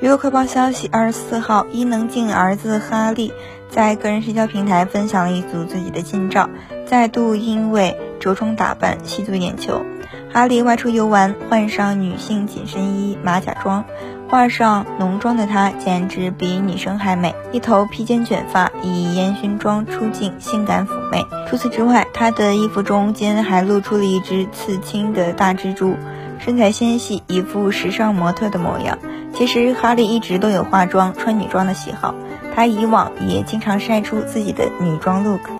娱乐快报消息：二十四号，伊能静儿子哈利在个人社交平台分享了一组自己的近照，再度因为着装打扮吸足眼球。哈利外出游玩，换上女性紧身衣、马甲装，画上浓妆的他简直比女生还美。一头披肩卷发，以烟熏妆出镜，性感妩媚。除此之外，他的衣服中间还露出了一只刺青的大蜘蛛，身材纤细，一副时尚模特的模样。其实哈利一直都有化妆、穿女装的喜好，他以往也经常晒出自己的女装 look。